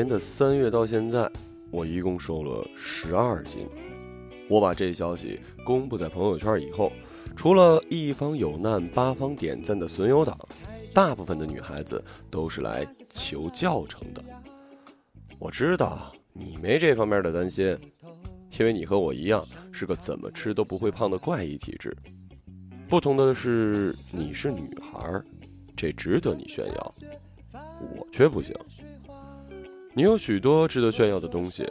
年的三月到现在，我一共瘦了十二斤。我把这消息公布在朋友圈以后，除了一方有难八方点赞的损友党，大部分的女孩子都是来求教程的。我知道你没这方面的担心，因为你和我一样是个怎么吃都不会胖的怪异体质。不同的是，你是女孩，这值得你炫耀，我却不行。你有许多值得炫耀的东西，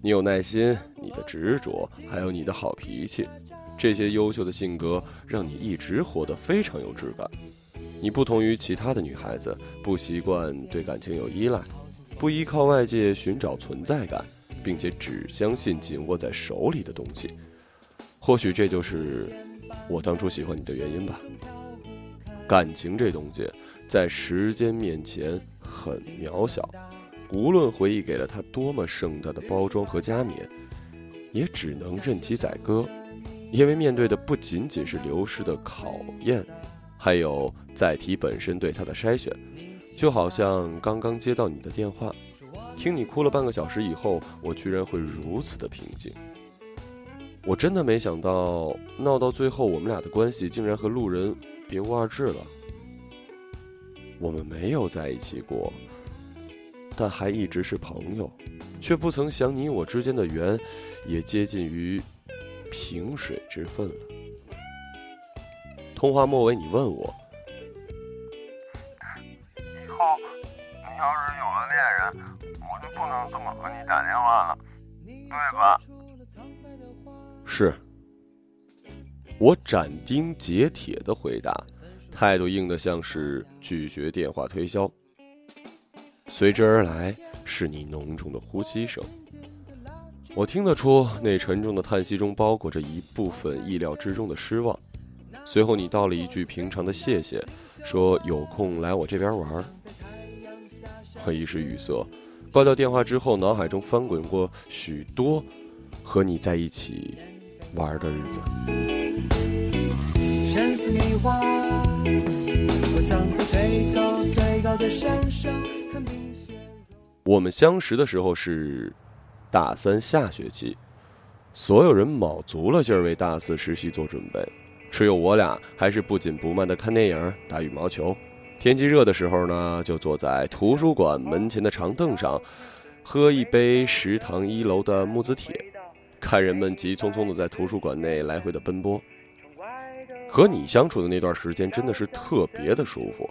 你有耐心，你的执着，还有你的好脾气，这些优秀的性格让你一直活得非常有质感。你不同于其他的女孩子，不习惯对感情有依赖。不依靠外界寻找存在感，并且只相信紧握在手里的东西，或许这就是我当初喜欢你的原因吧。感情这东西，在时间面前很渺小，无论回忆给了他多么盛大的包装和加冕，也只能任其宰割，因为面对的不仅仅是流失的考验，还有载体本身对他的筛选。就好像刚刚接到你的电话，听你哭了半个小时以后，我居然会如此的平静。我真的没想到，闹到最后，我们俩的关系竟然和路人别无二致了。我们没有在一起过，但还一直是朋友，却不曾想你我之间的缘，也接近于萍水之分了。通话末尾，你问我。以后你要是有了恋人，我就不能这么和你打电话了，对吧？是。我斩钉截铁的回答，态度硬的像是拒绝电话推销。随之而来是你浓重的呼吸声，我听得出那沉重的叹息中包裹着一部分意料之中的失望。随后你道了一句平常的谢谢，说有空来我这边玩。我一时语塞，挂掉电话之后，脑海中翻滚过许多和你在一起玩的日子。我们相识的时候是大三下学期，所有人卯足了劲儿为大四实习做准备，只有我俩还是不紧不慢的看电影、打羽毛球。天气热的时候呢，就坐在图书馆门前的长凳上，喝一杯食堂一楼的木子铁，看人们急匆匆的在图书馆内来回的奔波。和你相处的那段时间真的是特别的舒服，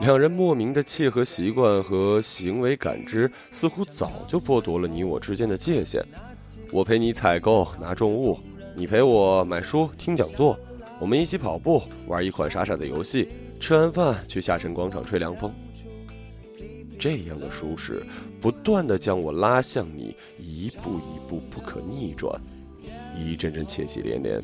两人莫名的契合习惯和行为感知，似乎早就剥夺了你我之间的界限。我陪你采购拿重物，你陪我买书听讲座，我们一起跑步，玩一款傻傻的游戏。吃完饭去下沉广场吹凉风，这样的舒适不断的将我拉向你，一步一步不可逆转，一阵阵窃喜连连。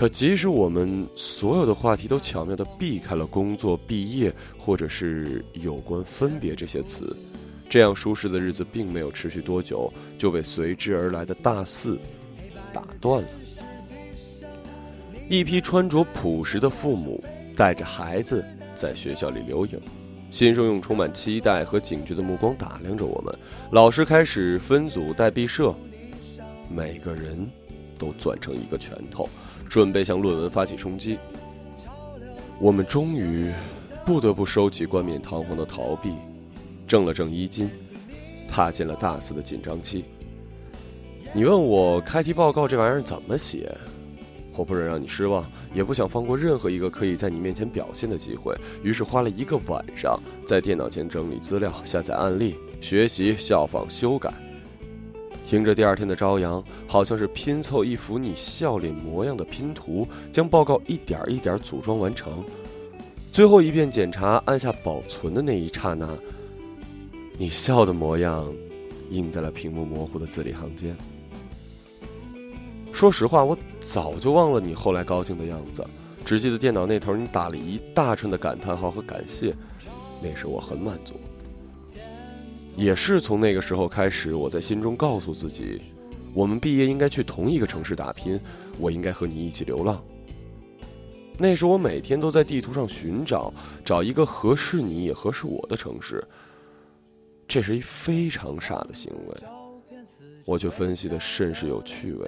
可即使我们所有的话题都巧妙的避开了工作、毕业或者是有关分别这些词，这样舒适的日子并没有持续多久，就被随之而来的大四打断了。一批穿着朴实的父母带着孩子在学校里留影，新生用充满期待和警觉的目光打量着我们。老师开始分组带毕设，每个人都攥成一个拳头，准备向论文发起冲击。我们终于不得不收起冠冕堂皇的逃避，正了正衣襟，踏进了大四的紧张期。你问我开题报告这玩意儿怎么写？我不忍让你失望，也不想放过任何一个可以在你面前表现的机会，于是花了一个晚上在电脑前整理资料、下载案例、学习、效仿、修改。迎着第二天的朝阳，好像是拼凑一幅你笑脸模样的拼图，将报告一点一点组装完成。最后一遍检查，按下保存的那一刹那，你笑的模样印在了屏幕模糊的字里行间。说实话，我早就忘了你后来高兴的样子，只记得电脑那头你打了一大串的感叹号和感谢，那时我很满足。也是从那个时候开始，我在心中告诉自己，我们毕业应该去同一个城市打拼，我应该和你一起流浪。那时我每天都在地图上寻找，找一个合适你也合适我的城市，这是一非常傻的行为，我却分析的甚是有趣味。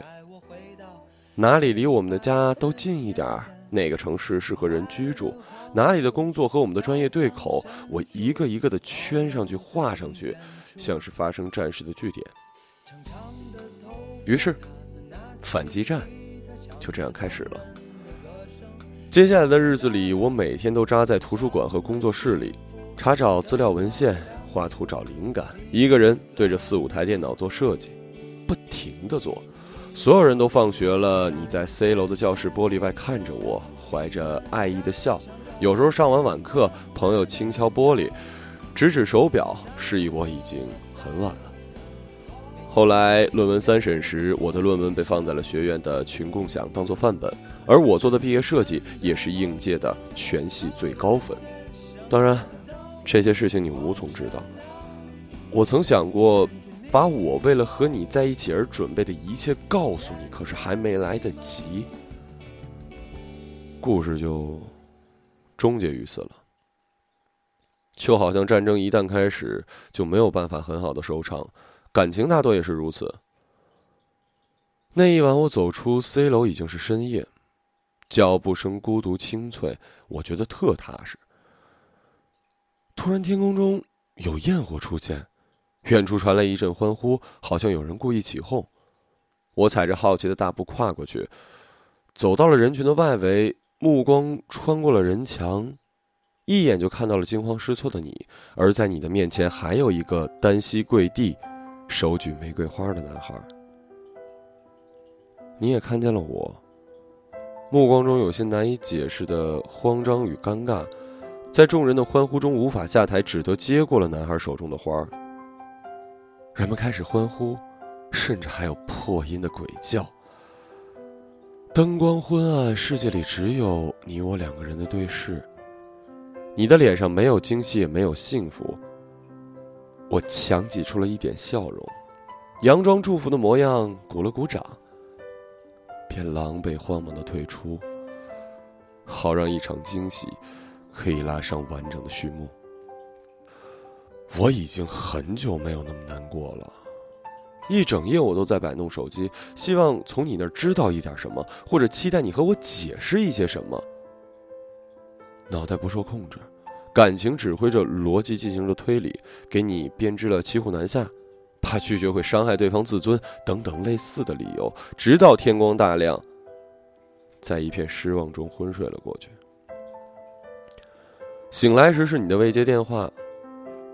哪里离我们的家都近一点儿？哪个城市适合人居住？哪里的工作和我们的专业对口？我一个一个的圈上去、画上去，像是发生战事的据点。于是，反击战就这样开始了。接下来的日子里，我每天都扎在图书馆和工作室里，查找资料文献。画图找灵感，一个人对着四五台电脑做设计，不停的做。所有人都放学了，你在 C 楼的教室玻璃外看着我，怀着爱意的笑。有时候上完晚课，朋友轻敲玻璃，指指手表，示意我已经很晚了。后来论文三审时，我的论文被放在了学院的群共享，当做范本，而我做的毕业设计也是应届的全系最高分。当然。这些事情你无从知道。我曾想过，把我为了和你在一起而准备的一切告诉你，可是还没来得及，故事就终结于此了。就好像战争一旦开始，就没有办法很好的收场，感情大多也是如此。那一晚，我走出 C 楼已经是深夜，脚步声孤独清脆，我觉得特踏实。突然，天空中有焰火出现，远处传来一阵欢呼，好像有人故意起哄。我踩着好奇的大步跨过去，走到了人群的外围，目光穿过了人墙，一眼就看到了惊慌失措的你。而在你的面前，还有一个单膝跪地、手举玫瑰花的男孩。你也看见了我，目光中有些难以解释的慌张与尴尬。在众人的欢呼中无法下台，只得接过了男孩手中的花儿。人们开始欢呼，甚至还有破音的鬼叫。灯光昏暗，世界里只有你我两个人的对视。你的脸上没有惊喜，也没有幸福。我强挤出了一点笑容，佯装祝福的模样，鼓了鼓掌，便狼狈慌忙的退出，好让一场惊喜。可以拉上完整的序幕。我已经很久没有那么难过了，一整夜我都在摆弄手机，希望从你那儿知道一点什么，或者期待你和我解释一些什么。脑袋不受控制，感情指挥着逻辑进行着推理，给你编织了骑虎难下，怕拒绝会伤害对方自尊等等类似的理由，直到天光大亮，在一片失望中昏睡了过去。醒来时是你的未接电话，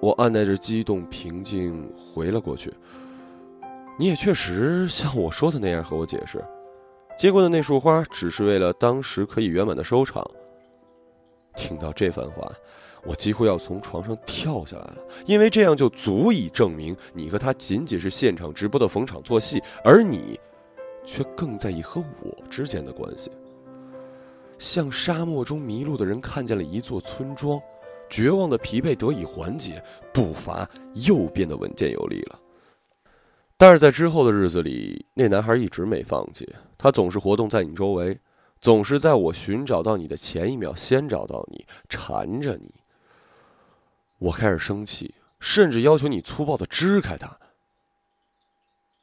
我按耐着激动，平静回了过去。你也确实像我说的那样和我解释，接过的那束花只是为了当时可以圆满的收场。听到这番话，我几乎要从床上跳下来了，因为这样就足以证明你和他仅仅是现场直播的逢场作戏，而你，却更在意和我之间的关系。像沙漠中迷路的人看见了一座村庄，绝望的疲惫得以缓解，步伐又变得稳健有力了。但是在之后的日子里，那男孩一直没放弃，他总是活动在你周围，总是在我寻找到你的前一秒先找到你，缠着你。我开始生气，甚至要求你粗暴的支开他。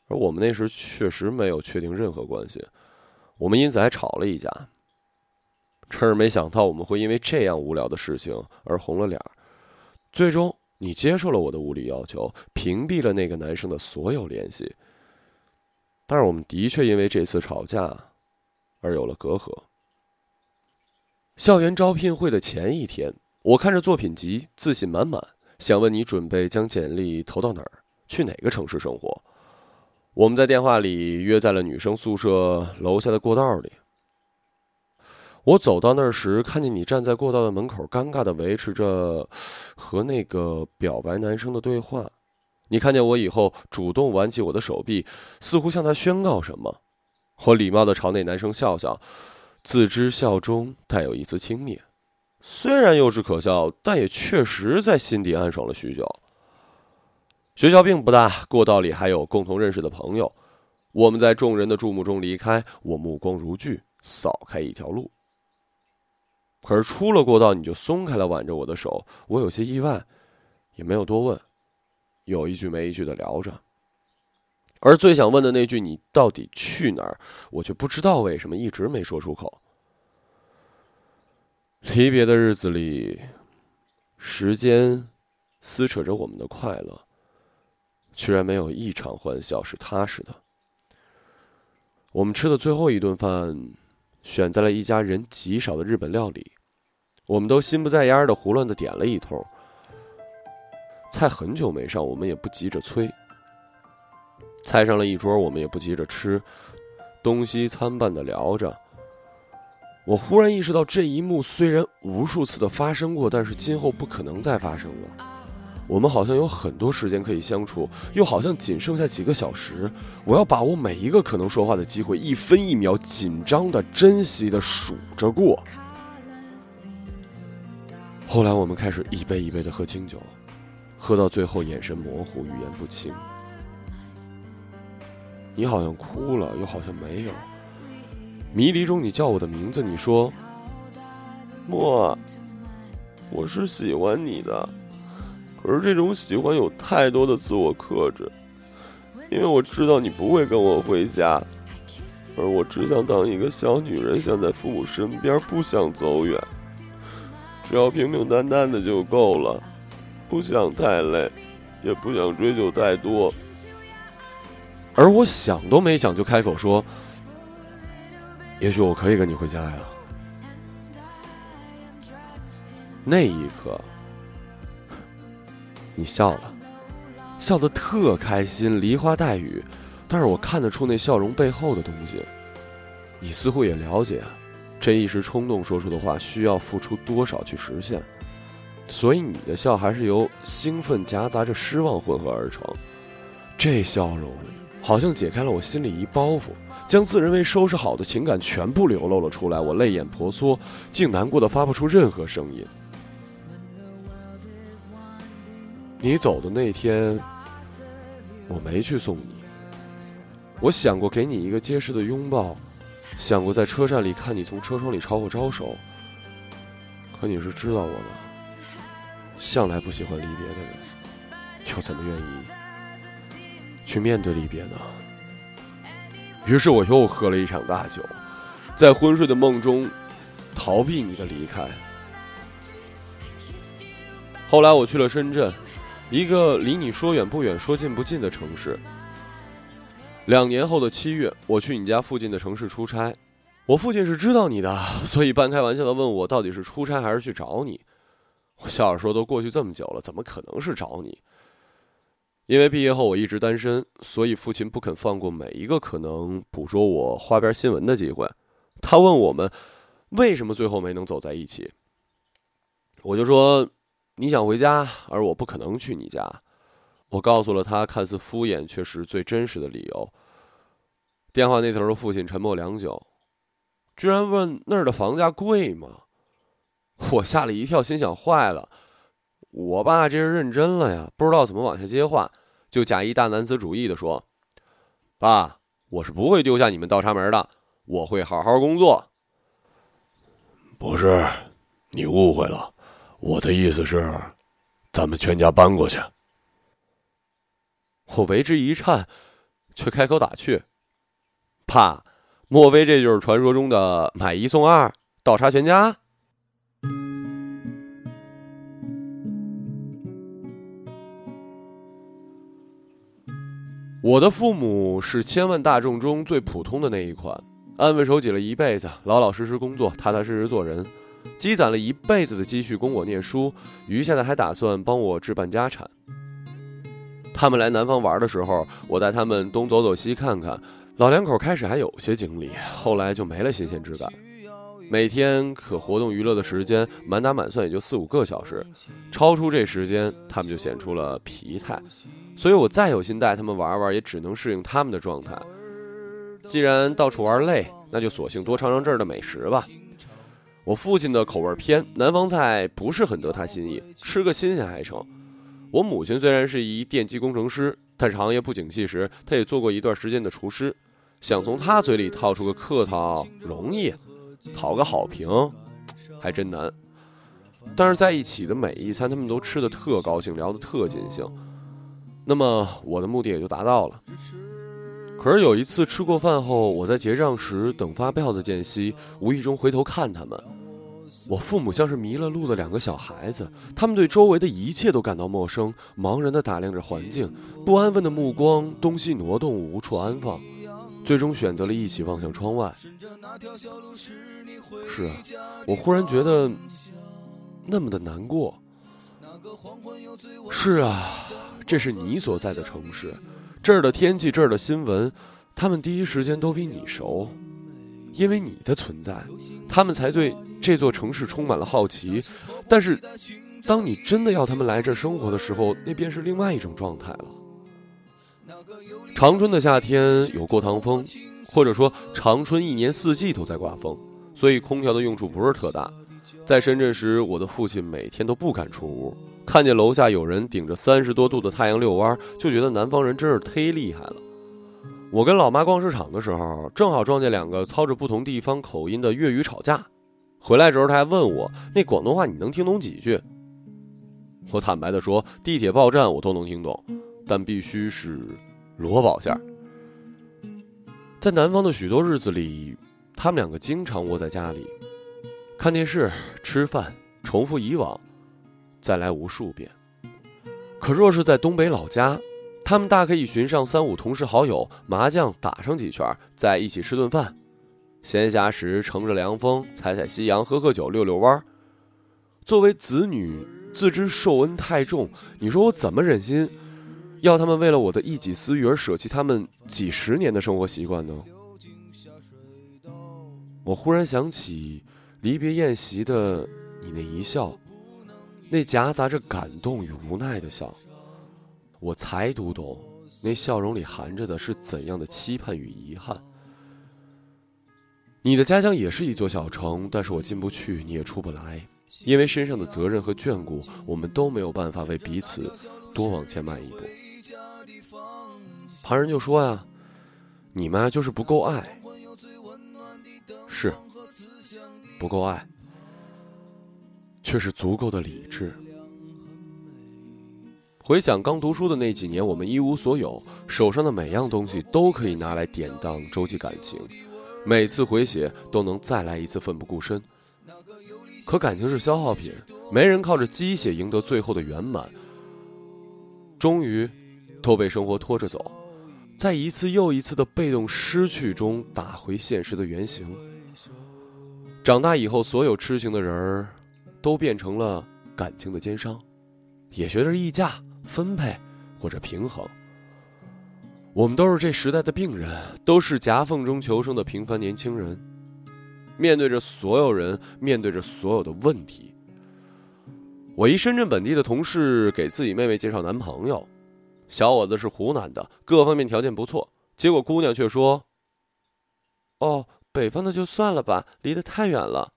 而我们那时确实没有确定任何关系，我们因此还吵了一架。真是没想到我们会因为这样无聊的事情而红了脸儿。最终，你接受了我的无理要求，屏蔽了那个男生的所有联系。但是，我们的确因为这次吵架而有了隔阂。校园招聘会的前一天，我看着作品集，自信满满，想问你准备将简历投到哪儿，去哪个城市生活。我们在电话里约在了女生宿舍楼下的过道里。我走到那儿时，看见你站在过道的门口，尴尬的维持着和那个表白男生的对话。你看见我以后，主动挽起我的手臂，似乎向他宣告什么。我礼貌的朝那男生笑笑，自知笑中带有一丝轻蔑，虽然幼稚可笑，但也确实在心底暗爽了许久。学校并不大，过道里还有共同认识的朋友。我们在众人的注目中离开，我目光如炬，扫开一条路。可是出了过道，你就松开了挽着我的手，我有些意外，也没有多问。有一句没一句的聊着。而最想问的那句“你到底去哪儿”，我却不知道为什么一直没说出口。离别的日子里，时间撕扯着我们的快乐，居然没有一场欢笑是踏实的。我们吃的最后一顿饭，选在了一家人极少的日本料理，我们都心不在焉的胡乱的点了一通。菜很久没上，我们也不急着催。菜上了一桌，我们也不急着吃，东西参半的聊着。我忽然意识到，这一幕虽然无数次的发生过，但是今后不可能再发生了。我们好像有很多时间可以相处，又好像仅剩下几个小时。我要把握每一个可能说话的机会，一分一秒紧张的、珍惜的数着过。后来，我们开始一杯一杯的喝清酒，喝到最后，眼神模糊，语言不清。你好像哭了，又好像没有。迷离中，你叫我的名字，你说：“莫，我是喜欢你的。”而这种喜欢有太多的自我克制，因为我知道你不会跟我回家，而我只想当一个小女人，想在父母身边，不想走远。只要平平淡淡的就够了，不想太累，也不想追求太多。而我想都没想就开口说：“也许我可以跟你回家呀。”那一刻，你笑了，笑得特开心，梨花带雨。但是我看得出那笑容背后的东西。你似乎也了解，这一时冲动说出的话需要付出多少去实现，所以你的笑还是由兴奋夹杂着失望混合而成。这笑容。好像解开了我心里一包袱，将自认为收拾好的情感全部流露了出来。我泪眼婆娑，竟难过的发不出任何声音。你走的那天，我没去送你。我想过给你一个结实的拥抱，想过在车站里看你从车窗里朝我招手。可你是知道我的，向来不喜欢离别的人，又怎么愿意？去面对离别呢？于是我又喝了一场大酒，在昏睡的梦中逃避你的离开。后来我去了深圳，一个离你说远不远、说近不近的城市。两年后的七月，我去你家附近的城市出差。我父亲是知道你的，所以半开玩笑的问我到底是出差还是去找你。我笑着说：“都过去这么久了，怎么可能是找你？”因为毕业后我一直单身，所以父亲不肯放过每一个可能捕捉我花边新闻的机会。他问我们为什么最后没能走在一起，我就说你想回家，而我不可能去你家。我告诉了他看似敷衍却是最真实的理由。电话那头的父亲沉默良久，居然问那儿的房价贵吗？我吓了一跳，心想坏了。我爸这是认真了呀，不知道怎么往下接话，就假意大男子主义的说：“爸，我是不会丢下你们倒插门的，我会好好工作。”不是，你误会了，我的意思是，咱们全家搬过去。我为之一颤，却开口打趣：“爸，莫非这就是传说中的买一送二，倒插全家？”我的父母是千万大众中最普通的那一款，安分守己了一辈子，老老实实工作，踏踏实实做人，积攒了一辈子的积蓄供我念书，余下的还打算帮我置办家产。他们来南方玩的时候，我带他们东走走西看看，老两口开始还有些精力，后来就没了新鲜之感。每天可活动娱乐的时间，满打满算也就四五个小时，超出这时间，他们就显出了疲态。所以我再有心带他们玩玩，也只能适应他们的状态。既然到处玩累，那就索性多尝尝这儿的美食吧。我父亲的口味偏，南方菜不是很得他心意，吃个新鲜还成。我母亲虽然是一电机工程师，但是行业不景气时，她也做过一段时间的厨师。想从她嘴里套出个客套容易。讨个好评，还真难。但是在一起的每一餐，他们都吃的特高兴，聊得特尽兴。那么我的目的也就达到了。可是有一次吃过饭后，我在结账时等发票的间隙，无意中回头看他们。我父母像是迷了路的两个小孩子，他们对周围的一切都感到陌生，茫然地打量着环境，不安分的目光东西挪动，无处安放，最终选择了一起望向窗外。是啊，我忽然觉得那么的难过。是啊，这是你所在的城市，这儿的天气，这儿的新闻，他们第一时间都比你熟。因为你的存在，他们才对这座城市充满了好奇。但是，当你真的要他们来这儿生活的时候，那便是另外一种状态了。长春的夏天有过堂风，或者说长春一年四季都在刮风，所以空调的用处不是特大。在深圳时，我的父亲每天都不敢出屋，看见楼下有人顶着三十多度的太阳遛弯，就觉得南方人真是忒厉害了。我跟老妈逛市场的时候，正好撞见两个操着不同地方口音的粤语吵架。回来时候，他还问我那广东话你能听懂几句？我坦白的说，地铁报站我都能听懂，但必须是罗宝线。在南方的许多日子里，他们两个经常窝在家里，看电视、吃饭，重复以往，再来无数遍。可若是在东北老家，他们大可以寻上三五同事好友，麻将打上几圈，再一起吃顿饭。闲暇时乘着凉风，采采夕阳，喝喝酒，遛遛弯。作为子女，自知受恩太重，你说我怎么忍心要他们为了我的一己私欲而舍弃他们几十年的生活习惯呢？我忽然想起离别宴席的你那一笑，那夹杂着感动与无奈的笑。我才读懂，那笑容里含着的是怎样的期盼与遗憾。你的家乡也是一座小城，但是我进不去，你也出不来，因为身上的责任和眷顾，我们都没有办法为彼此多往前迈一步。旁人就说呀：“你们就是不够爱，是不够爱，却是足够的理智。”回想刚读书的那几年，我们一无所有，手上的每样东西都可以拿来典当周记感情，每次回血都能再来一次奋不顾身。可感情是消耗品，没人靠着鸡血赢得最后的圆满。终于，都被生活拖着走，在一次又一次的被动失去中打回现实的原形。长大以后，所有痴情的人儿，都变成了感情的奸商，也学着溢价。分配或者平衡，我们都是这时代的病人，都是夹缝中求生的平凡年轻人，面对着所有人，面对着所有的问题。我一深圳本地的同事给自己妹妹介绍男朋友，小伙子是湖南的，各方面条件不错，结果姑娘却说：“哦，北方的就算了吧，离得太远了。”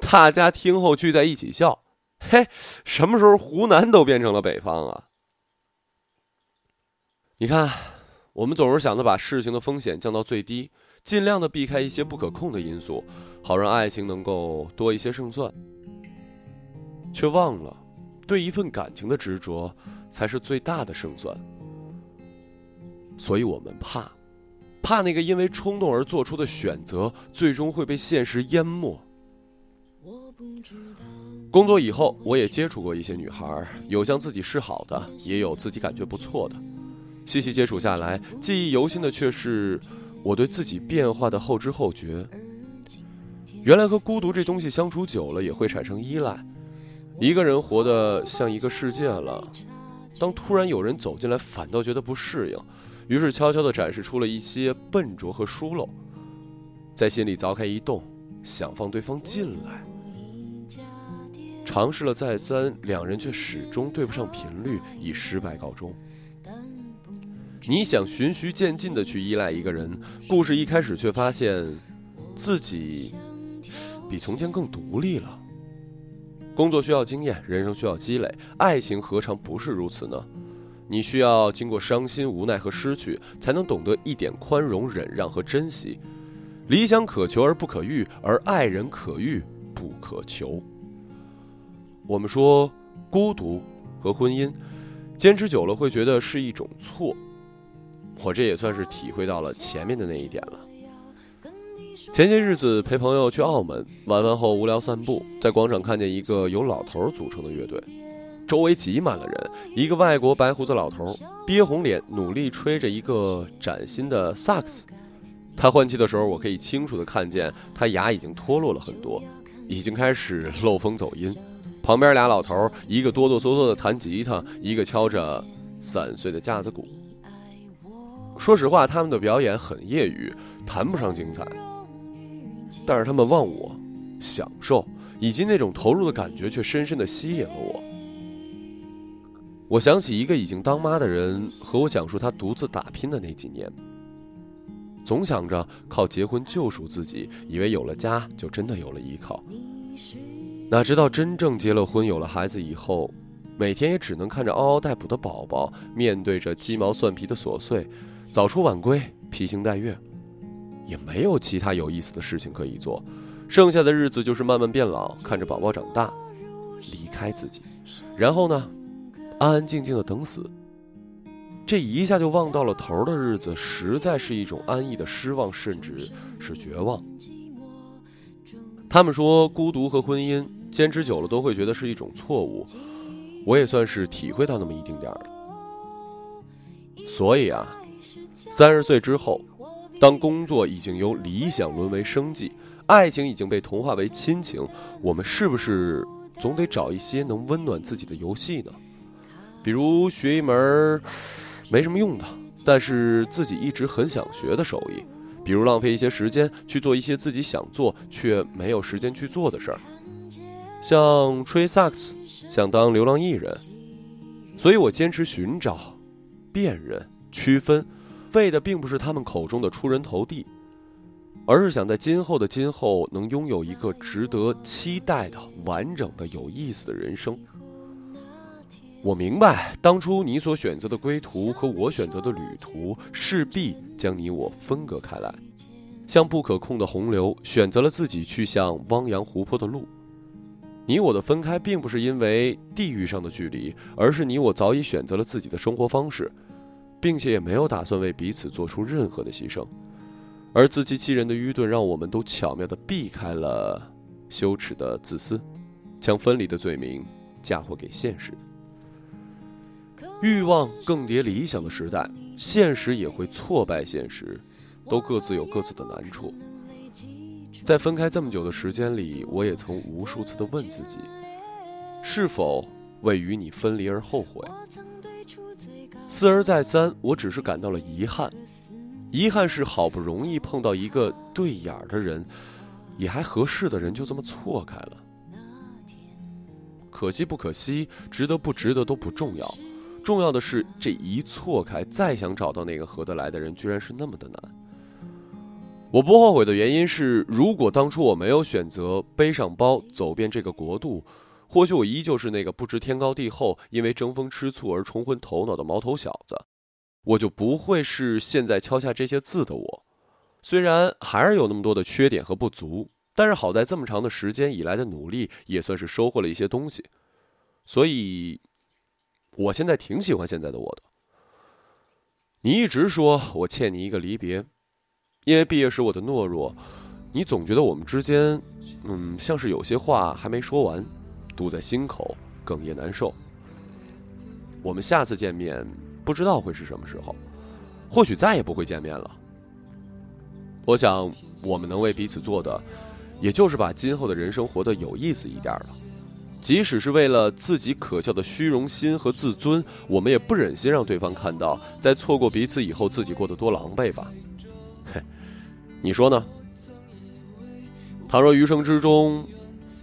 大家听后聚在一起笑。嘿，什么时候湖南都变成了北方啊？你看，我们总是想着把事情的风险降到最低，尽量的避开一些不可控的因素，好让爱情能够多一些胜算，却忘了，对一份感情的执着才是最大的胜算。所以我们怕，怕那个因为冲动而做出的选择，最终会被现实淹没。工作以后，我也接触过一些女孩，有向自己示好的，也有自己感觉不错的。细细接触下来，记忆犹新的却是我对自己变化的后知后觉。原来和孤独这东西相处久了，也会产生依赖。一个人活得像一个世界了，当突然有人走进来，反倒觉得不适应，于是悄悄地展示出了一些笨拙和疏漏，在心里凿开一洞，想放对方进来。尝试了再三，两人却始终对不上频率，以失败告终。你想循序渐进的去依赖一个人，故事一开始却发现自己比从前更独立了。工作需要经验，人生需要积累，爱情何尝不是如此呢？你需要经过伤心、无奈和失去，才能懂得一点宽容、忍让和珍惜。理想可求而不可遇，而爱人可遇不可求。我们说，孤独和婚姻，坚持久了会觉得是一种错。我这也算是体会到了前面的那一点了。前些日子陪朋友去澳门，晚饭后无聊散步，在广场看见一个由老头组成的乐队，周围挤满了人。一个外国白胡子老头憋红脸，努力吹着一个崭新的萨克斯。他换气的时候，我可以清楚的看见他牙已经脱落了很多，已经开始漏风走音。旁边俩老头，一个哆哆嗦嗦地弹吉他，一个敲着散碎的架子鼓。说实话，他们的表演很业余，谈不上精彩。但是他们忘我、享受以及那种投入的感觉，却深深的吸引了我。我想起一个已经当妈的人和我讲述他独自打拼的那几年，总想着靠结婚救赎自己，以为有了家就真的有了依靠。哪知道真正结了婚、有了孩子以后，每天也只能看着嗷嗷待哺的宝宝，面对着鸡毛蒜皮的琐碎，早出晚归、披星戴月。也没有其他有意思的事情可以做，剩下的日子就是慢慢变老，看着宝宝长大，离开自己，然后呢，安安静静的等死。这一下就望到了头的日子，实在是一种安逸的失望，甚至是绝望。他们说孤独和婚姻坚持久了都会觉得是一种错误，我也算是体会到那么一丁点儿了。所以啊，三十岁之后。当工作已经由理想沦为生计，爱情已经被同化为亲情，我们是不是总得找一些能温暖自己的游戏呢？比如学一门没什么用的，但是自己一直很想学的手艺；比如浪费一些时间去做一些自己想做却没有时间去做的事儿，像吹萨克斯，想当流浪艺人。所以我坚持寻找、辨认、区分。为的并不是他们口中的出人头地，而是想在今后的今后能拥有一个值得期待的完整的有意思的人生。我明白，当初你所选择的归途和我选择的旅途势必将你我分隔开来，像不可控的洪流，选择了自己去向汪洋湖泊的路。你我的分开并不是因为地域上的距离，而是你我早已选择了自己的生活方式。并且也没有打算为彼此做出任何的牺牲，而自欺欺人的愚钝，让我们都巧妙地避开了羞耻的自私，将分离的罪名嫁祸给现实。欲望更迭理想的时代，现实也会挫败现实，都各自有各自的难处。在分开这么久的时间里，我也曾无数次地问自己，是否为与你分离而后悔？思而再三，我只是感到了遗憾。遗憾是好不容易碰到一个对眼儿的人，也还合适的人，就这么错开了。可惜不可惜，值得不值得都不重要，重要的是这一错开，再想找到那个合得来的人，居然是那么的难。我不后悔的原因是，如果当初我没有选择背上包走遍这个国度。或许我依旧是那个不知天高地厚，因为争风吃醋而冲昏头脑的毛头小子，我就不会是现在敲下这些字的我。虽然还是有那么多的缺点和不足，但是好在这么长的时间以来的努力，也算是收获了一些东西。所以，我现在挺喜欢现在的我的。你一直说我欠你一个离别，因为毕业时我的懦弱，你总觉得我们之间，嗯，像是有些话还没说完。堵在心口，哽咽难受。我们下次见面，不知道会是什么时候，或许再也不会见面了。我想，我们能为彼此做的，也就是把今后的人生活得有意思一点了。即使是为了自己可笑的虚荣心和自尊，我们也不忍心让对方看到，在错过彼此以后，自己过得多狼狈吧。你说呢？倘若余生之中，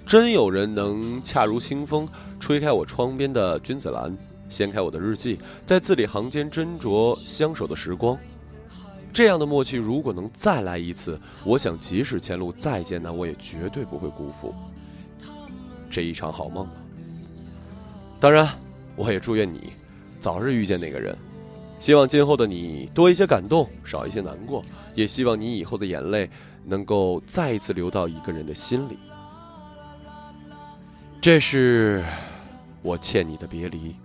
真有人能恰如清风吹开我窗边的君子兰，掀开我的日记，在字里行间斟酌相守的时光。这样的默契，如果能再来一次，我想即使前路再艰难，我也绝对不会辜负这一场好梦。当然，我也祝愿你早日遇见那个人。希望今后的你多一些感动，少一些难过。也希望你以后的眼泪能够再一次流到一个人的心里。这是我欠你的别离。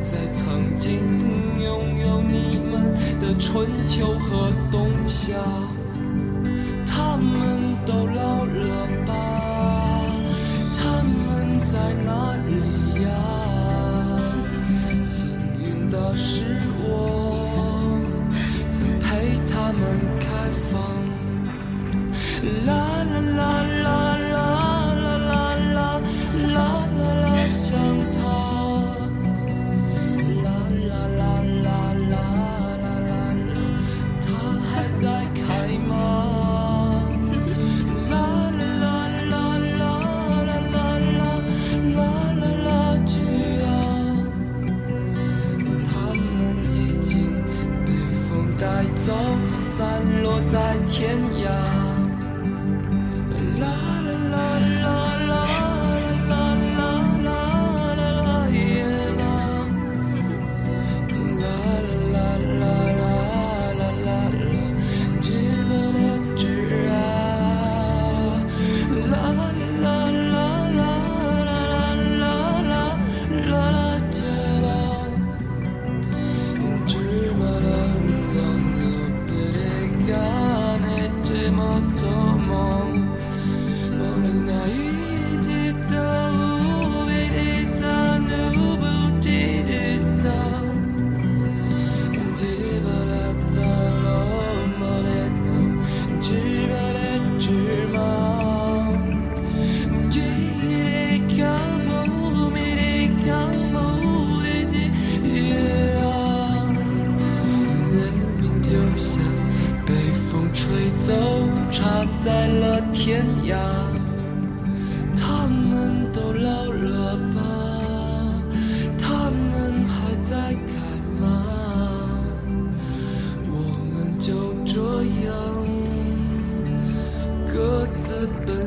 在曾经拥有你们的春秋和冬夏他们吹走插在了天涯他们都老了吧他们还在开吗我们就这样各自奔